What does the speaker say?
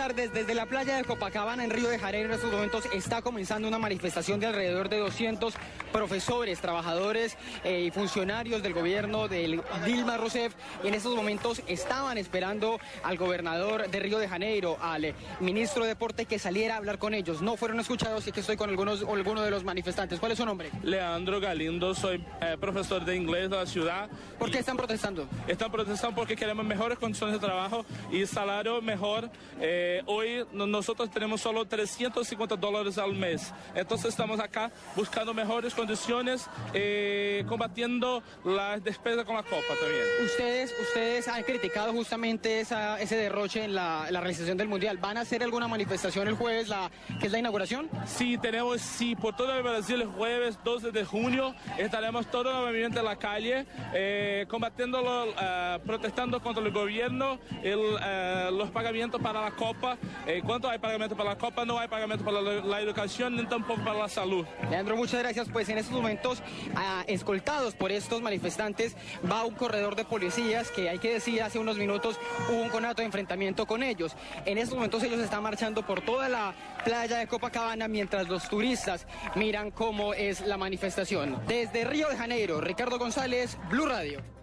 tardes. Desde la playa de Copacabana en Río de Janeiro en estos momentos está comenzando una manifestación de alrededor de 200 profesores, trabajadores eh, y funcionarios del gobierno de Dilma Rousseff. Y en estos momentos estaban esperando al gobernador de Río de Janeiro, al eh, ministro de Deporte, que saliera a hablar con ellos. No fueron escuchados y que estoy con algunos, algunos de los manifestantes. ¿Cuál es su nombre? Leandro Galindo, soy eh, profesor de inglés de la ciudad. ¿Por qué están protestando? Están protestando porque queremos mejores condiciones de trabajo y salario mejor. Eh, hoy nosotros tenemos solo 350 dólares al mes. Entonces estamos acá buscando mejores condiciones, eh, combatiendo las despesas con la Copa también. Ustedes, ustedes han criticado justamente esa, ese derroche en la, la, realización del Mundial. ¿Van a hacer alguna manifestación el jueves, la, que es la inauguración? Sí, tenemos, sí, por todo el Brasil el jueves 12 de junio estaremos todo nuevamente en la calle, eh, combatiéndolo, uh, protestando contra el gobierno, el, uh, los pagamientos para la Copa. Eh, ¿Cuánto hay pagamento para la Copa? No hay pagamento para la, educación ni tampoco para la salud. Leandro, muchas gracias. Pues en estos momentos, uh, escoltados por estos manifestantes, va un corredor de policías que hay que decir hace unos minutos hubo un conato de enfrentamiento con ellos. En estos momentos ellos están marchando por toda la playa de Copacabana mientras los turistas miran cómo es la manifestación. Desde Río de Janeiro, Ricardo González, Blue Radio.